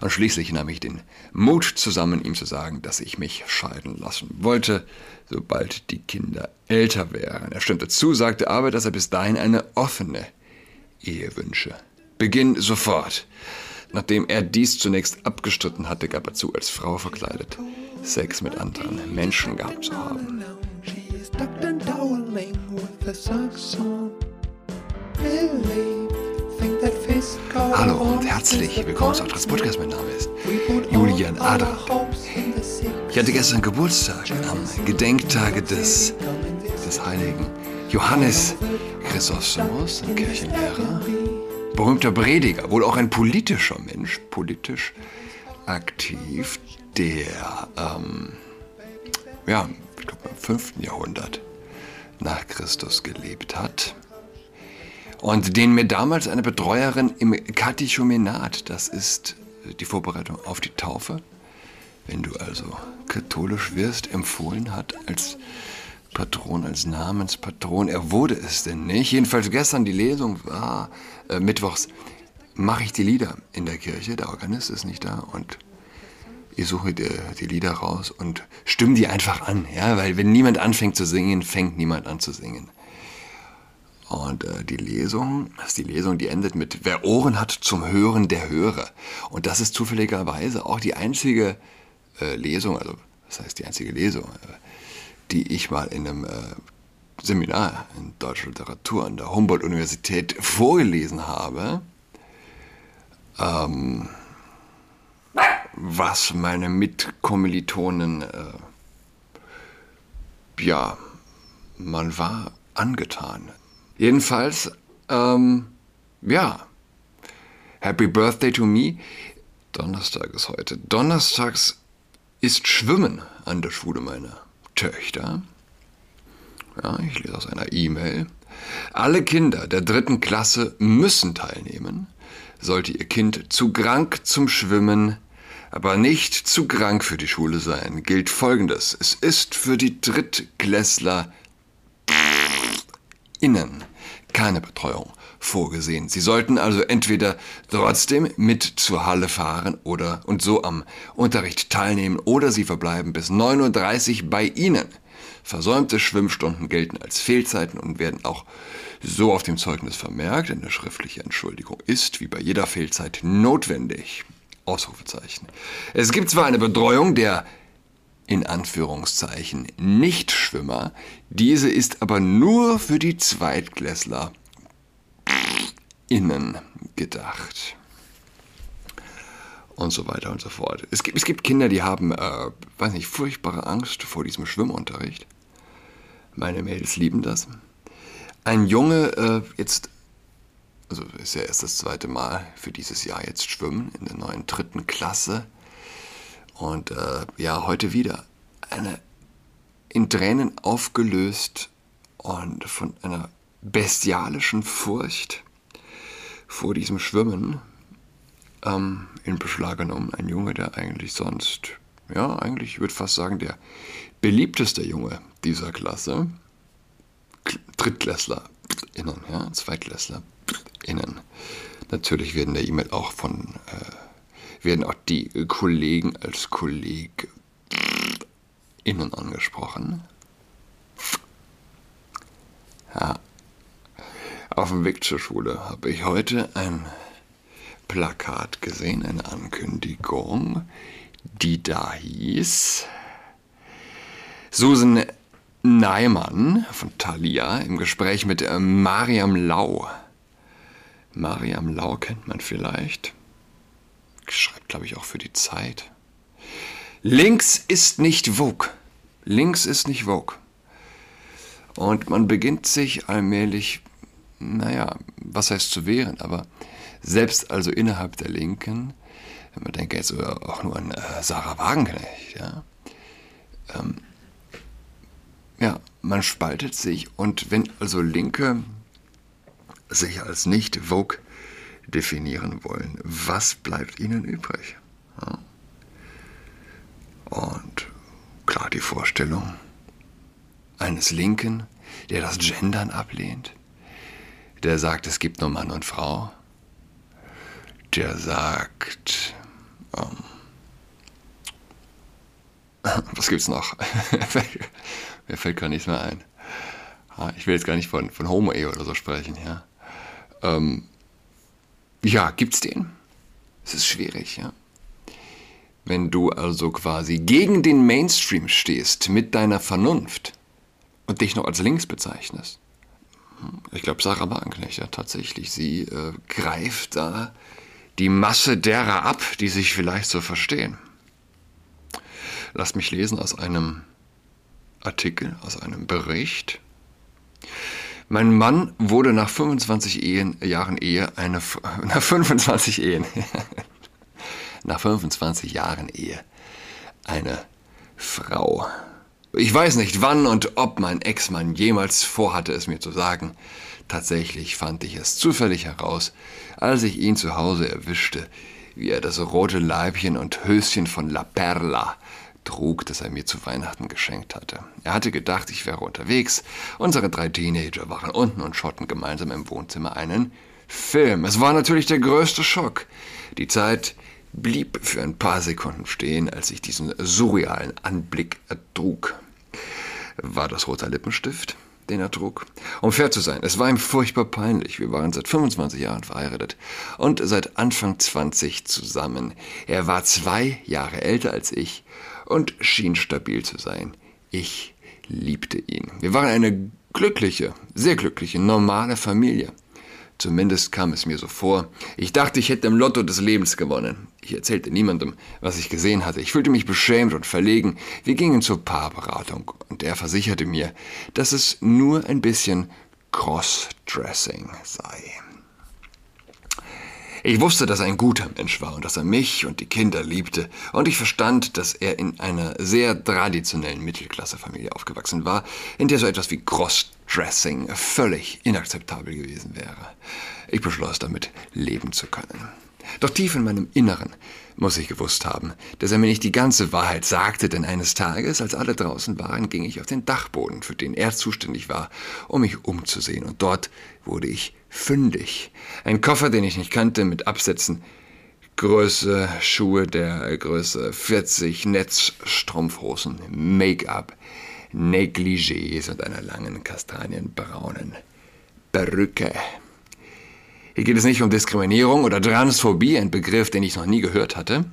Und schließlich nahm ich den Mut zusammen, ihm zu sagen, dass ich mich scheiden lassen wollte, sobald die Kinder älter wären. Er stimmte zu, sagte aber, dass er bis dahin eine offene Ehe wünsche. Beginn sofort. Nachdem er dies zunächst abgestritten hatte, gab er zu, als Frau verkleidet Sex mit anderen Menschen gehabt zu haben. Hallo und herzlich willkommen zu Atlas Podcast. Mein Name ist Julian Adler. Ich hatte gestern Geburtstag am Gedenktage des, des heiligen Johannes Chrysostomus, ein Kirchenlehrer, berühmter Prediger, wohl auch ein politischer Mensch, politisch aktiv, der ähm, ja, ich glaube im 5. Jahrhundert nach Christus gelebt hat und den mir damals eine Betreuerin im Katechumenat, das ist die Vorbereitung auf die Taufe, wenn du also katholisch wirst, empfohlen hat als Patron, als Namenspatron. Er wurde es denn nicht. Jedenfalls gestern die Lesung war, äh, mittwochs mache ich die Lieder in der Kirche. Der Organist ist nicht da und ich suche die, die Lieder raus und stimme die einfach an. Ja, weil wenn niemand anfängt zu singen, fängt niemand an zu singen. Und äh, die Lesung, das ist die Lesung, die endet mit Wer Ohren hat zum Hören, der höre. Und das ist zufälligerweise auch die einzige äh, Lesung, also das heißt die einzige Lesung, äh, die ich mal in einem äh, Seminar in deutscher Literatur an der Humboldt-Universität vorgelesen habe. Ähm, was meine Mitkommilitonen, äh, ja, man war angetan. Jedenfalls, ähm, ja, Happy Birthday to me. Donnerstag ist heute. Donnerstags ist Schwimmen an der Schule meiner Töchter. Ja, ich lese aus einer E-Mail. Alle Kinder der dritten Klasse müssen teilnehmen. Sollte ihr Kind zu krank zum Schwimmen, aber nicht zu krank für die Schule sein, gilt Folgendes. Es ist für die Drittklässler innen keine Betreuung vorgesehen. Sie sollten also entweder trotzdem mit zur Halle fahren oder und so am Unterricht teilnehmen oder sie verbleiben bis 9.30 Uhr bei Ihnen. Versäumte Schwimmstunden gelten als Fehlzeiten und werden auch so auf dem Zeugnis vermerkt. Eine schriftliche Entschuldigung ist, wie bei jeder Fehlzeit, notwendig. Ausrufezeichen. Es gibt zwar eine Betreuung der in Anführungszeichen Nichtschwimmer, diese ist aber nur für die Zweitklässler innen gedacht. Und so weiter und so fort. Es gibt, es gibt Kinder, die haben, äh, weiß nicht, furchtbare Angst vor diesem Schwimmunterricht. Meine Mädels lieben das. Ein Junge, äh, jetzt, also ist ja erst das zweite Mal für dieses Jahr jetzt schwimmen, in der neuen dritten Klasse. Und äh, ja, heute wieder eine in Tränen aufgelöst und von einer bestialischen Furcht vor diesem Schwimmen ähm, in Beschlag genommen. Ein Junge, der eigentlich sonst, ja, eigentlich, ich würde fast sagen, der beliebteste Junge dieser Klasse. Drittklässler innen, ja, Zweitklässler innen. Natürlich werden der E-Mail auch von, äh, werden auch die Kollegen als Kolleg innen angesprochen. Ja, auf dem Weg zur Schule habe ich heute ein Plakat gesehen, eine Ankündigung, die da hieß Susan Neimann von Thalia im Gespräch mit äh, Mariam Lau. Mariam Lau kennt man vielleicht. Schreibt, glaube ich, auch für die Zeit. Links ist nicht Vogue. Links ist nicht Vogue. Und man beginnt sich allmählich naja, was heißt zu wehren, aber selbst also innerhalb der Linken, wenn man denkt jetzt auch nur an äh, Sarah Wagenknecht, ja, ähm, ja, man spaltet sich und wenn also Linke sich als nicht Vogue definieren wollen. Was bleibt ihnen übrig? Und klar die Vorstellung eines Linken, der das Gendern ablehnt, der sagt, es gibt nur Mann und Frau, der sagt, ähm, was gibt's noch? Mir fällt gar nichts mehr ein. Ich will jetzt gar nicht von, von Homo-Ehe oder so sprechen, ja. Ähm, ja, gibt's den? Es ist schwierig, ja. Wenn du also quasi gegen den Mainstream stehst mit deiner Vernunft und dich noch als links bezeichnest. Ich glaube, Sarah Wagenknecht, ja, tatsächlich. Sie äh, greift da die Masse derer ab, die sich vielleicht so verstehen. Lass mich lesen aus einem Artikel, aus einem Bericht. Mein Mann wurde nach 25 Ehen, Jahren Ehe eine nach 25 Ehen nach 25 Jahren Ehe eine Frau. Ich weiß nicht, wann und ob mein Ex-Mann jemals vorhatte, es mir zu sagen. Tatsächlich fand ich es zufällig heraus, als ich ihn zu Hause erwischte, wie er das rote Leibchen und Höschen von La Perla trug, das er mir zu Weihnachten geschenkt hatte. Er hatte gedacht, ich wäre unterwegs. Unsere drei Teenager waren unten und schotten gemeinsam im Wohnzimmer einen Film. Es war natürlich der größte Schock. Die Zeit blieb für ein paar Sekunden stehen, als ich diesen surrealen Anblick ertrug. War das roter Lippenstift, den er trug? Um fair zu sein, es war ihm furchtbar peinlich. Wir waren seit 25 Jahren verheiratet und seit Anfang 20 zusammen. Er war zwei Jahre älter als ich und schien stabil zu sein. Ich liebte ihn. Wir waren eine glückliche, sehr glückliche, normale Familie. Zumindest kam es mir so vor. Ich dachte, ich hätte im Lotto des Lebens gewonnen. Ich erzählte niemandem, was ich gesehen hatte. Ich fühlte mich beschämt und verlegen. Wir gingen zur Paarberatung und er versicherte mir, dass es nur ein bisschen Crossdressing sei. Ich wusste, dass er ein guter Mensch war und dass er mich und die Kinder liebte. Und ich verstand, dass er in einer sehr traditionellen Mittelklassefamilie aufgewachsen war, in der so etwas wie Crossdressing völlig inakzeptabel gewesen wäre. Ich beschloss damit leben zu können. Doch tief in meinem Inneren muss ich gewusst haben, dass er mir nicht die ganze Wahrheit sagte, denn eines Tages, als alle draußen waren, ging ich auf den Dachboden, für den er zuständig war, um mich umzusehen, und dort wurde ich fündig. Ein Koffer, den ich nicht kannte, mit Absätzen, Größe, Schuhe der Größe 40, Netzstrumpfhosen, Make-up, Negligés und einer langen kastanienbraunen Perücke. Hier geht es nicht um Diskriminierung oder Transphobie, ein Begriff, den ich noch nie gehört hatte,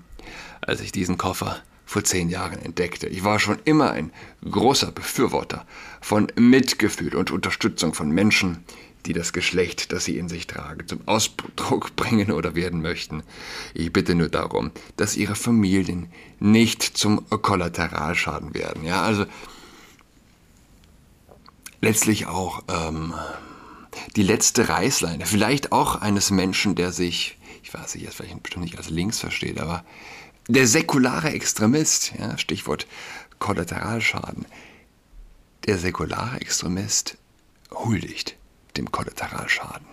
als ich diesen Koffer vor zehn Jahren entdeckte. Ich war schon immer ein großer Befürworter von Mitgefühl und Unterstützung von Menschen, die das Geschlecht, das sie in sich tragen, zum Ausdruck bringen oder werden möchten. Ich bitte nur darum, dass ihre Familien nicht zum Kollateralschaden werden. Ja, also letztlich auch ähm, die letzte Reißleine, vielleicht auch eines Menschen, der sich, ich weiß nicht, jetzt vielleicht bestimmt nicht als links versteht, aber der säkulare Extremist, ja, Stichwort Kollateralschaden, der säkulare Extremist huldigt dem Kollateralschaden.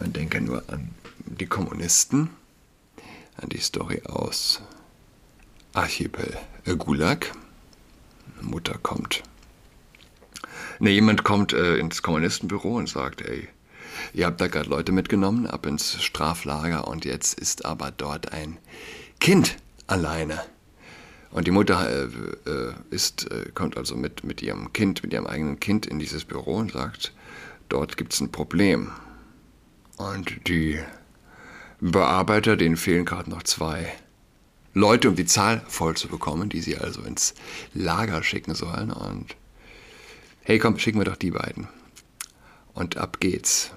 Man denke nur an die Kommunisten, an die Story aus Archipel Gulag. Mutter kommt Ne, jemand kommt äh, ins Kommunistenbüro und sagt, ey, ihr habt da gerade Leute mitgenommen, ab ins Straflager und jetzt ist aber dort ein Kind alleine. Und die Mutter äh, äh, ist, äh, kommt also mit, mit ihrem Kind, mit ihrem eigenen Kind in dieses Büro und sagt, dort gibt es ein Problem. Und die Bearbeiter, denen fehlen gerade noch zwei Leute, um die Zahl voll zu bekommen, die sie also ins Lager schicken sollen. Und hey komm, schicken wir doch die beiden. Und ab geht's.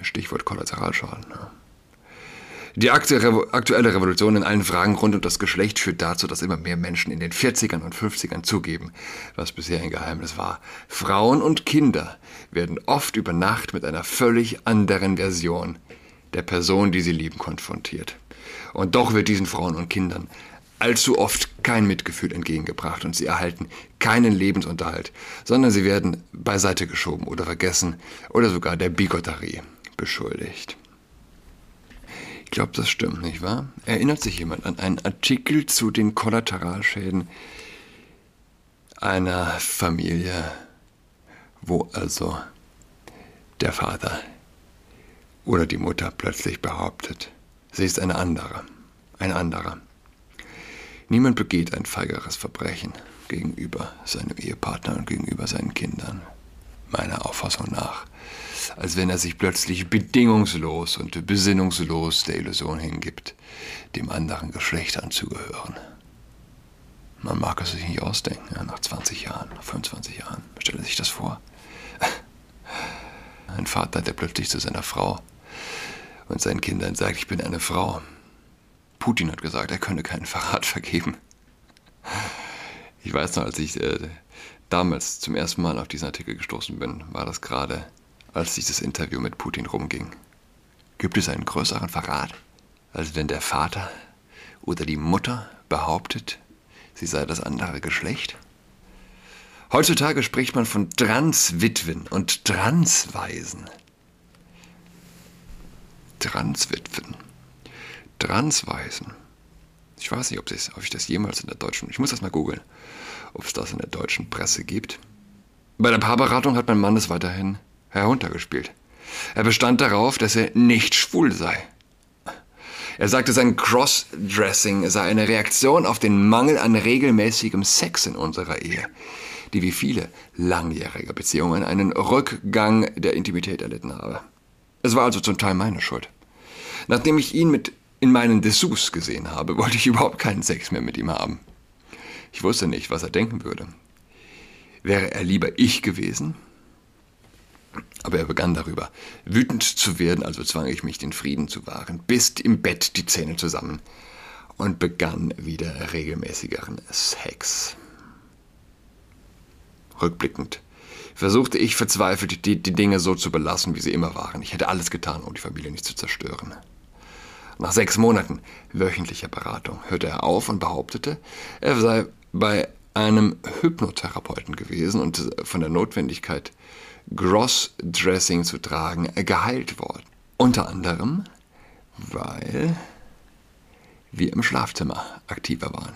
Stichwort Kollateralschaden. Ja. Die aktuelle Revolution in allen Fragen rund um das Geschlecht führt dazu, dass immer mehr Menschen in den 40ern und 50ern zugeben, was bisher ein Geheimnis war. Frauen und Kinder werden oft über Nacht mit einer völlig anderen Version der Person, die sie lieben, konfrontiert. Und doch wird diesen Frauen und Kindern allzu oft kein Mitgefühl entgegengebracht und sie erhalten keinen Lebensunterhalt, sondern sie werden beiseite geschoben oder vergessen oder sogar der Bigotterie beschuldigt. Ich glaube, das stimmt, nicht wahr? Erinnert sich jemand an einen Artikel zu den Kollateralschäden einer Familie, wo also der Vater oder die Mutter plötzlich behauptet, sie ist eine andere, ein anderer. Niemand begeht ein feigeres Verbrechen gegenüber seinem Ehepartner und gegenüber seinen Kindern, meiner Auffassung nach, als wenn er sich plötzlich bedingungslos und besinnungslos der Illusion hingibt, dem anderen Geschlecht anzugehören. Man mag es sich nicht ausdenken, ja, nach 20 Jahren, nach 25 Jahren, stelle sich das vor. Ein Vater, der plötzlich zu seiner Frau und seinen Kindern sagt, ich bin eine Frau. Putin hat gesagt, er könne keinen Verrat vergeben. Ich weiß noch, als ich äh, damals zum ersten Mal auf diesen Artikel gestoßen bin, war das gerade, als dieses Interview mit Putin rumging. Gibt es einen größeren Verrat, als wenn der Vater oder die Mutter behauptet, sie sei das andere Geschlecht? Heutzutage spricht man von Transwitwen und Transweisen. Transwitwen. Transweisen. Ich weiß nicht, ob, das, ob ich das jemals in der deutschen, ich muss das mal googeln, ob es das in der deutschen Presse gibt. Bei der Paarberatung hat mein Mann es weiterhin heruntergespielt. Er bestand darauf, dass er nicht schwul sei. Er sagte, sein Crossdressing sei eine Reaktion auf den Mangel an regelmäßigem Sex in unserer Ehe, die wie viele langjährige Beziehungen einen Rückgang der Intimität erlitten habe. Es war also zum Teil meine Schuld. Nachdem ich ihn mit in meinen Dessous gesehen habe, wollte ich überhaupt keinen Sex mehr mit ihm haben. Ich wusste nicht, was er denken würde. Wäre er lieber ich gewesen? Aber er begann darüber, wütend zu werden, also zwang ich mich, den Frieden zu wahren, biss im Bett die Zähne zusammen und begann wieder regelmäßigeren Sex. Rückblickend versuchte ich verzweifelt, die, die Dinge so zu belassen, wie sie immer waren. Ich hätte alles getan, um die Familie nicht zu zerstören. Nach sechs Monaten wöchentlicher Beratung hörte er auf und behauptete, er sei bei einem Hypnotherapeuten gewesen und von der Notwendigkeit, Grossdressing zu tragen, geheilt worden. Unter anderem, weil wir im Schlafzimmer aktiver waren.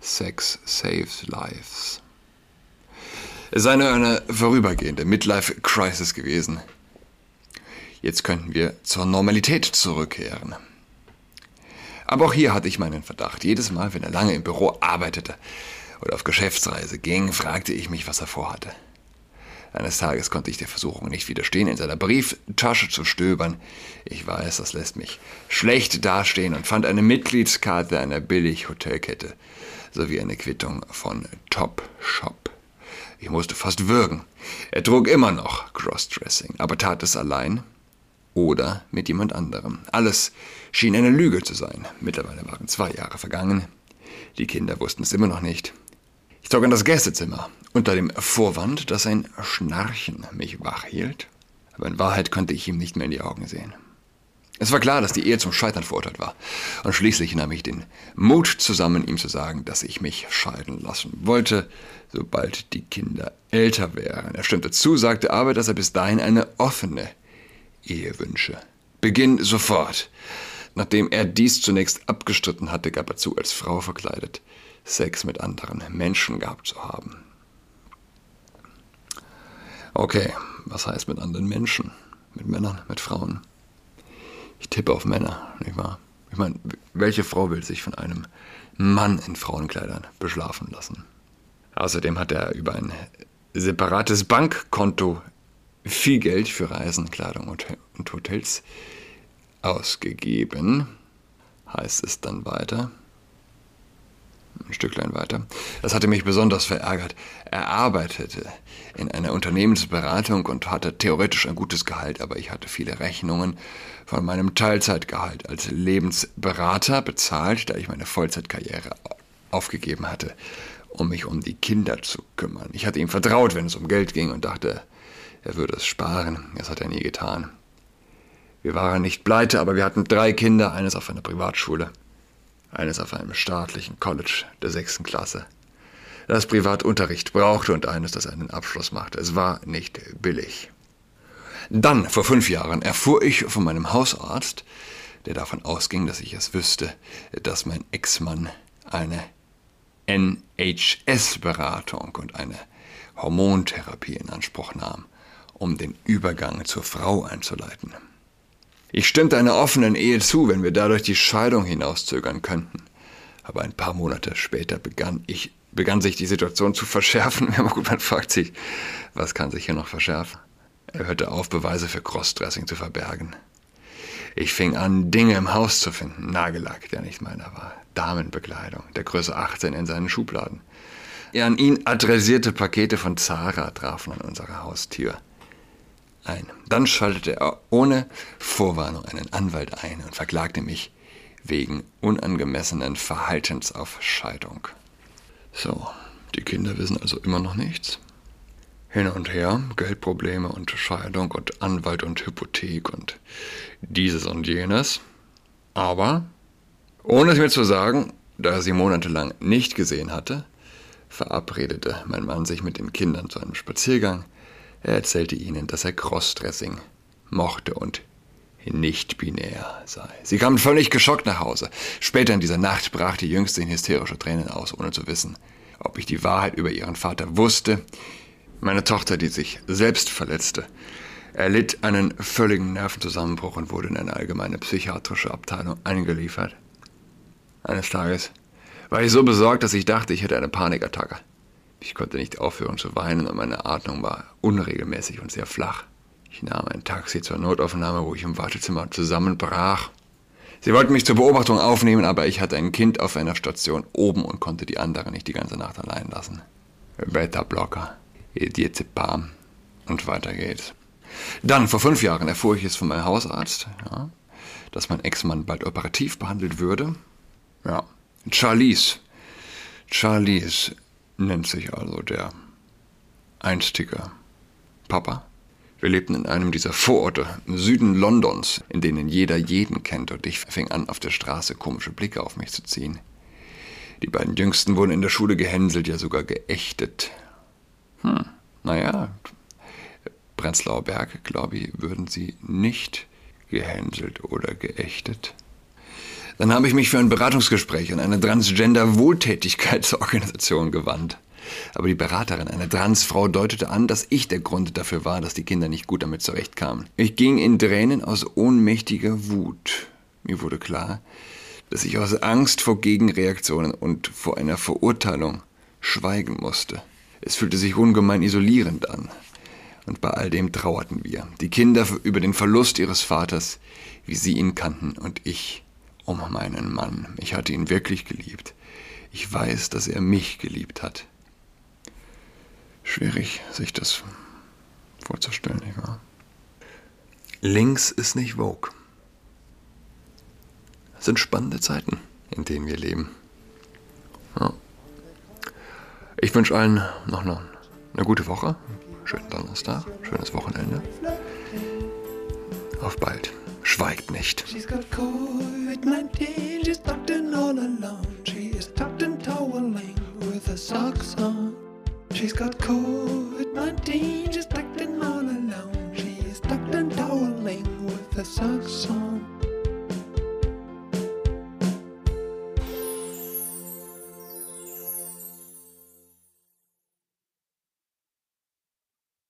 Sex saves lives. Es sei nur eine vorübergehende Midlife-Crisis gewesen. Jetzt könnten wir zur Normalität zurückkehren. Aber auch hier hatte ich meinen Verdacht. Jedes Mal, wenn er lange im Büro arbeitete oder auf Geschäftsreise ging, fragte ich mich, was er vorhatte. Eines Tages konnte ich der Versuchung nicht widerstehen, in seiner Brieftasche zu stöbern. Ich weiß, das lässt mich schlecht dastehen und fand eine Mitgliedskarte einer Billig-Hotelkette sowie eine Quittung von Top Shop. Ich musste fast würgen. Er trug immer noch Crossdressing, aber tat es allein oder mit jemand anderem. Alles schien eine Lüge zu sein. Mittlerweile waren zwei Jahre vergangen. Die Kinder wussten es immer noch nicht. Ich zog in das Gästezimmer, unter dem Vorwand, dass ein Schnarchen mich wach hielt. Aber in Wahrheit konnte ich ihm nicht mehr in die Augen sehen. Es war klar, dass die Ehe zum Scheitern verurteilt war. Und schließlich nahm ich den Mut zusammen, ihm zu sagen, dass ich mich scheiden lassen wollte, sobald die Kinder älter wären. Er stimmte zu, sagte aber, dass er bis dahin eine offene Ehewünsche. Beginn sofort. Nachdem er dies zunächst abgestritten hatte, gab er zu, als Frau verkleidet, Sex mit anderen Menschen gehabt zu haben. Okay, was heißt mit anderen Menschen? Mit Männern, mit Frauen? Ich tippe auf Männer, nicht wahr? Ich meine, welche Frau will sich von einem Mann in Frauenkleidern beschlafen lassen? Außerdem hat er über ein separates Bankkonto viel Geld für Reisen, Kleidung und Hotels ausgegeben, heißt es dann weiter. Ein Stücklein weiter. Das hatte mich besonders verärgert. Er arbeitete in einer Unternehmensberatung und hatte theoretisch ein gutes Gehalt, aber ich hatte viele Rechnungen von meinem Teilzeitgehalt als Lebensberater bezahlt, da ich meine Vollzeitkarriere aufgegeben hatte, um mich um die Kinder zu kümmern. Ich hatte ihm vertraut, wenn es um Geld ging und dachte, er würde es sparen. Das hat er nie getan. Wir waren nicht pleite, aber wir hatten drei Kinder, eines auf einer Privatschule, eines auf einem staatlichen College der sechsten Klasse, das Privatunterricht brauchte und eines, das einen Abschluss machte. Es war nicht billig. Dann, vor fünf Jahren, erfuhr ich von meinem Hausarzt, der davon ausging, dass ich es wüsste, dass mein Ex-Mann eine NHS-Beratung und eine Hormontherapie in Anspruch nahm um den Übergang zur Frau einzuleiten. Ich stimmte einer offenen Ehe zu, wenn wir dadurch die Scheidung hinauszögern könnten. Aber ein paar Monate später begann, ich, begann sich die Situation zu verschärfen. gut, man fragt sich, was kann sich hier noch verschärfen? Er hörte auf, Beweise für Crossdressing zu verbergen. Ich fing an, Dinge im Haus zu finden. Nagellack, der nicht meiner war. Damenbekleidung, der Größe 18 in seinen Schubladen. An ihn adressierte Pakete von Zara trafen an unserer Haustür ein. Dann schaltete er ohne Vorwarnung einen Anwalt ein und verklagte mich wegen unangemessenen Verhaltens auf Scheidung. So, die Kinder wissen also immer noch nichts. Hin und her, Geldprobleme und Scheidung und Anwalt und Hypothek und dieses und jenes. Aber, ohne es mir zu sagen, da er sie monatelang nicht gesehen hatte, verabredete mein Mann sich mit den Kindern zu einem Spaziergang. Er erzählte ihnen, dass er Crossdressing mochte und nicht binär sei. Sie kamen völlig geschockt nach Hause. Später in dieser Nacht brach die Jüngste in hysterische Tränen aus, ohne zu wissen, ob ich die Wahrheit über ihren Vater wusste. Meine Tochter, die sich selbst verletzte, erlitt einen völligen Nervenzusammenbruch und wurde in eine allgemeine psychiatrische Abteilung eingeliefert. Eines Tages war ich so besorgt, dass ich dachte, ich hätte eine Panikattacke. Ich konnte nicht aufhören zu weinen und meine Atmung war unregelmäßig und sehr flach. Ich nahm ein Taxi zur Notaufnahme, wo ich im Wartezimmer zusammenbrach. Sie wollten mich zur Beobachtung aufnehmen, aber ich hatte ein Kind auf einer Station oben und konnte die anderen nicht die ganze Nacht allein lassen. Beta-Blocker, und weiter geht's. Dann, vor fünf Jahren, erfuhr ich es von meinem Hausarzt, ja, dass mein Ex-Mann bald operativ behandelt würde. Ja, Charlize. Charlize nennt sich also der einstige Papa. Wir lebten in einem dieser Vororte im Süden Londons, in denen jeder jeden kennt, und ich fing an, auf der Straße komische Blicke auf mich zu ziehen. Die beiden Jüngsten wurden in der Schule gehänselt, ja sogar geächtet. Hm, naja, Prenzlauer Berg, glaube ich, würden sie nicht gehänselt oder geächtet. Dann habe ich mich für ein Beratungsgespräch an eine Transgender-Wohltätigkeitsorganisation gewandt. Aber die Beraterin, eine Transfrau, deutete an, dass ich der Grund dafür war, dass die Kinder nicht gut damit zurechtkamen. Ich ging in Tränen aus ohnmächtiger Wut. Mir wurde klar, dass ich aus Angst vor Gegenreaktionen und vor einer Verurteilung schweigen musste. Es fühlte sich ungemein isolierend an. Und bei all dem trauerten wir, die Kinder über den Verlust ihres Vaters, wie sie ihn kannten, und ich um meinen Mann. Ich hatte ihn wirklich geliebt. Ich weiß, dass er mich geliebt hat. Schwierig, sich das vorzustellen, nicht wahr? Links ist nicht Vogue. Es sind spannende Zeiten, in denen wir leben. Ja. Ich wünsche allen noch eine, eine gute Woche, schönen Donnerstag, schönes Wochenende. Auf bald. Schweigt nicht. She's got COVID-19, she's tucked in all alone. She is tucked in toweling with her socks. She's got COVID-19, she's tucked in all alone. She is tucked in toweling with her socks on.